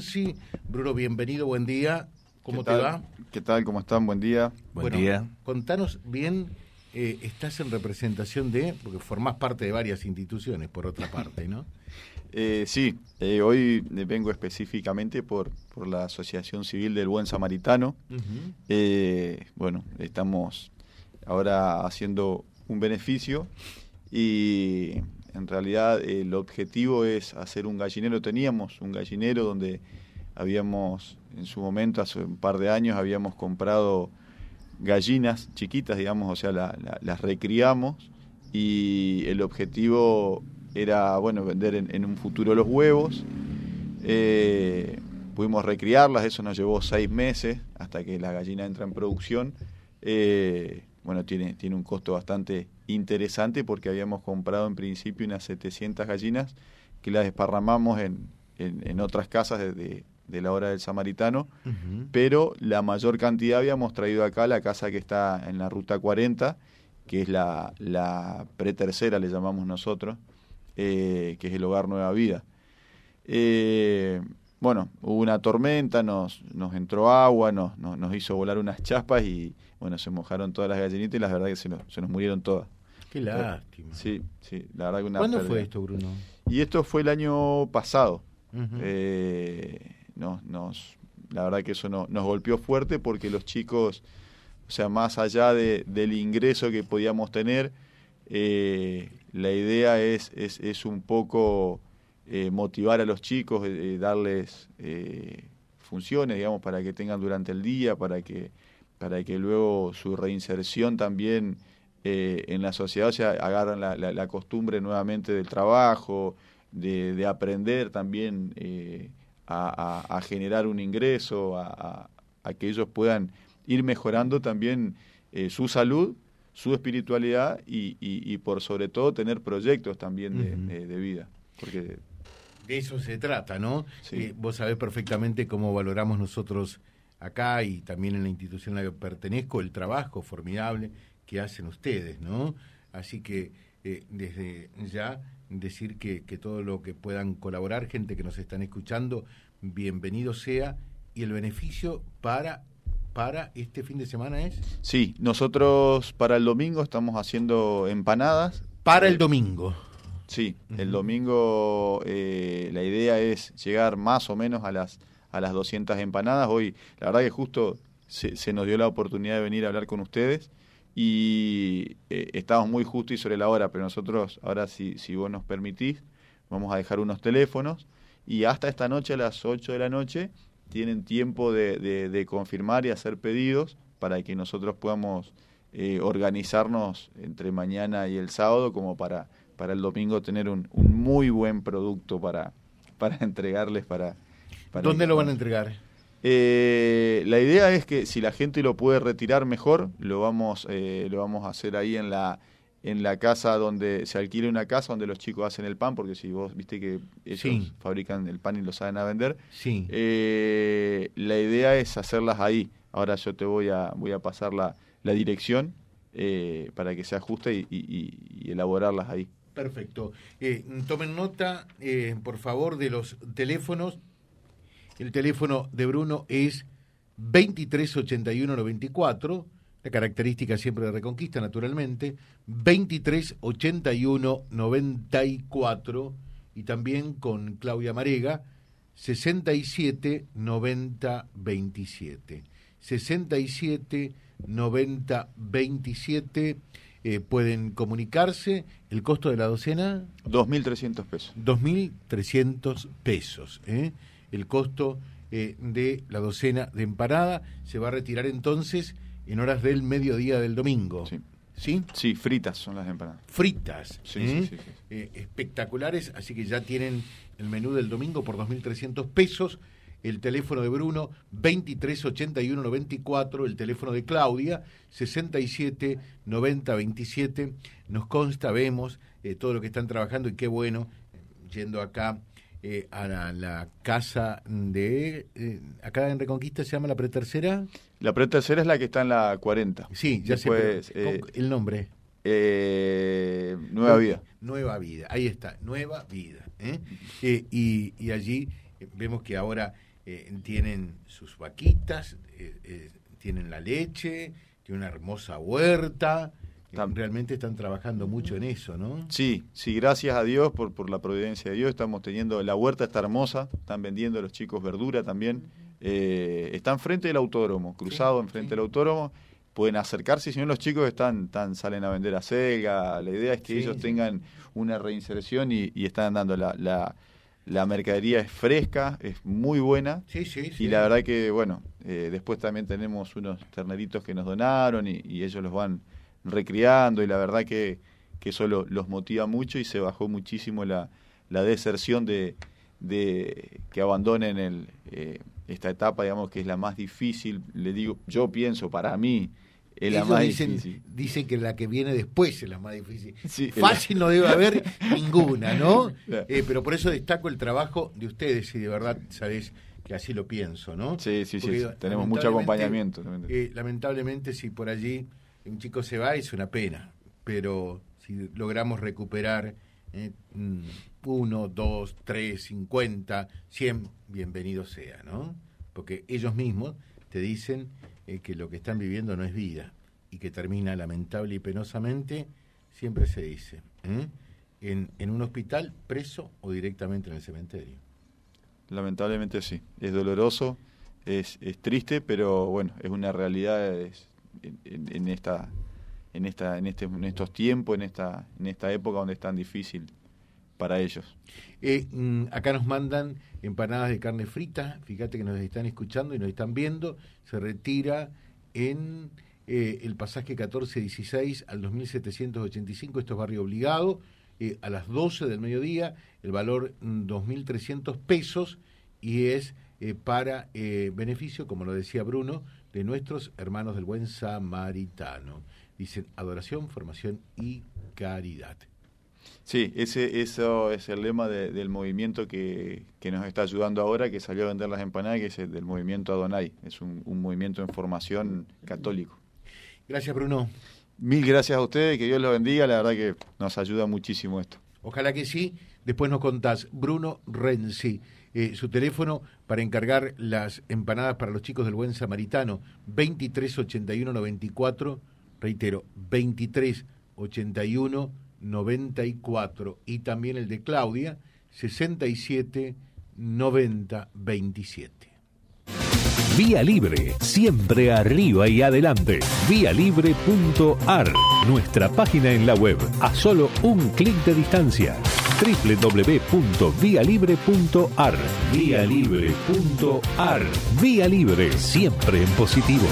Sí, Bruno, bienvenido, buen día. ¿Cómo te va? ¿Qué tal? ¿Cómo están? Buen día. Buen día. Contanos bien, eh, estás en representación de, porque formás parte de varias instituciones, por otra parte, ¿no? Eh, sí, eh, hoy vengo específicamente por, por la Asociación Civil del Buen Samaritano. bueno, estamos ahora haciendo un beneficio y en realidad el objetivo es hacer un gallinero. Teníamos un gallinero donde habíamos, en su momento, hace un par de años, habíamos comprado gallinas chiquitas, digamos, o sea, las recriamos y el objetivo era, bueno, vender en, un futuro los huevos. Eh, pudimos recriarlas, eso nos llevó seis meses hasta que la gallina entra en producción. Eh, bueno, tiene, tiene un costo bastante interesante porque habíamos comprado en principio unas 700 gallinas que las desparramamos en, en, otras casas de, de, la hora del samaritano, pero la mayor cantidad habíamos traído acá la casa que está en la ruta 40, que es la, la pretercera, le llamamos nosotros, eh, que es el hogar Nueva Vida. Eh, bueno, hubo una tormenta, nos, nos entró agua, nos, nos, hizo volar unas chaspas y bueno, se mojaron todas las gallinitas y la verdad que se nos, se nos murieron todas. Qué lástima. Sí, sí, la verdad que una ¿Cuándo fue esto, Bruno? Y esto fue el año pasado. eh, nos, nos, la verdad que eso no, nos golpeó fuerte porque los chicos, o sea, más allá de, del ingreso que podíamos tener, eh, la idea es, es, es un poco eh, motivar a los chicos, eh, eh, darles funciones, digamos, para que tengan durante el día, para que, para que luego su reinserción también en la sociedad, o sea, agarran la, la, costumbre nuevamente del trabajo, de, aprender también a, generar un ingreso, a, que ellos puedan ir mejorando también su salud, su espiritualidad y, y, por sobre todo tener proyectos también de, de vida. Porque de eso se trata, ¿no? Eh, vos sabés perfectamente cómo valoramos nosotros acá y también en la institución a la que pertenezco el trabajo formidable que hacen ustedes, ¿no? Así que eh, desde ya decir que, que todo lo que puedan colaborar, gente que nos están escuchando, bienvenido sea y el beneficio para para este fin de semana es? Sí, nosotros para el domingo estamos haciendo empanadas. Para el eh, domingo. Sí, el domingo eh, la idea es llegar más o menos a las, a las 200 empanadas. Hoy, la verdad que justo se, nos dio la oportunidad de venir a hablar con ustedes y eh, estamos muy justo y sobre la hora, pero nosotros, ahora si, si vos nos permitís, vamos a dejar unos teléfonos y hasta esta noche a las 8 de la noche tienen tiempo de, de, confirmar y hacer pedidos para que nosotros podamos eh, organizarnos entre mañana y el sábado como para para el domingo tener un, un muy buen producto para, para entregarles para, ¿Dónde lo van a entregar? Eh, la idea es que si la gente lo puede retirar mejor, lo vamos, eh, lo vamos a hacer ahí en la en la casa donde se alquile una casa donde los chicos hacen el pan, porque si vos viste que ellos fabrican el pan y lo saben a vender, sí. Eh, la idea es hacerlas ahí. Ahora yo te voy a voy a pasar la, la dirección para que se ajuste y elaborarlas ahí. Perfecto. Eh, tomen nota, eh, por favor, de los teléfonos. El teléfono de Bruno es 238194, la característica siempre de Reconquista, naturalmente, 238194, y también con Claudia Marega, 679027. 679027 eh, pueden comunicarse. ¿El costo de la docena? 2.300 pesos. 2.300 pesos. ¿eh? El costo eh, de la docena de empanada se va a retirar entonces en horas del mediodía del domingo. Sí. ¿Sí? Sí, fritas son las empanadas. Fritas. Sí, sí, sí, espectaculares, así que ya tienen el menú del domingo por 2.300 pesos el teléfono de Bruno 238194, el teléfono de Claudia 67 27. Nos consta, vemos eh, todo lo que están trabajando y qué bueno, yendo acá eh, a la, casa de... Eh, acá en Reconquista se llama la pretercera. La pretercera es la que está en la 40. Sí, ya Después, sé. el nombre. Nueva Vida. Nueva Vida, ahí está, Nueva Vida. y, y allí vemos que ahora tienen sus vaquitas, tienen la leche, tienen una hermosa huerta. Realmente están trabajando mucho en eso, ¿no? Sí, sí, gracias a Dios por, por la providencia de Dios. Estamos teniendo, la huerta está hermosa, están vendiendo los chicos verdura también. Eh, están frente del autódromo, cruzado enfrente del autódromo. Pueden acercarse, si no los chicos están, salen a vender a Sega. La idea es que ellos tengan una reinserción y, están dando la, la, mercadería es fresca, es muy buena. Sí, sí, y la verdad que, bueno, eh, después también tenemos unos terneritos que nos donaron y, y ellos los van recriando y la verdad que, que eso los motiva mucho y se bajó muchísimo la, la deserción de, de que abandonen el, eh, esta etapa, digamos, que es la más difícil. Le digo, yo pienso, para mí, es la más dicen, difícil. Dicen que la que viene después es la más difícil. Fácil no debe haber ninguna, ¿no? Eh, pero por eso destaco el trabajo de ustedes y de verdad, sabes que así lo pienso, ¿no? Sí, sí, sí, tenemos mucho acompañamiento. Eh, lamentablemente, si por allí un chico se va es una pena, pero si logramos recuperar eh, mm, uno, dos, tres, cincuenta, cien, bienvenido sea, ¿no? Porque ellos mismos te dicen eh, que lo que están viviendo no es vida y que termina lamentable y penosamente, siempre se dice, ¿eh? en, en un hospital, preso o directamente en el cementerio. Lamentablemente sí, es doloroso, es, es triste, pero bueno, es una realidad, es, en, esta en esta en este en estos tiempos en esta en esta época donde es tan difícil para ellos eh, mm, acá nos mandan empanadas de carne frita fíjate que nos están escuchando y nos están viendo se retira en eh, el pasaje 1416 al 2785 esto es barrio obligado eh, a las 12 del mediodía el valor 2.300 mm, pesos y es para beneficio como lo decía Bruno de nuestros hermanos del buen samaritano. Dicen adoración, formación y caridad. Sí, ese, eso es el lema del movimiento que, nos está ayudando ahora, que salió a vender las empanadas, que es el del movimiento Adonai. Es un, movimiento en formación católico. Gracias, Bruno. Mil gracias a ustedes, que Dios los bendiga. La verdad que nos ayuda muchísimo esto. Ojalá que sí. Después nos contás. Bruno Renzi. Eh, su teléfono para encargar las empanadas para los chicos del Buen Samaritano, 238194, reitero, 238194, y también el de Claudia, 679027. Vía Libre, siempre arriba y adelante. Vialibre.ar, nuestra página en la web, a solo un clic de distancia www.vialibre.ar. Vía Libre.ar. Vía Libre, siempre en positivo.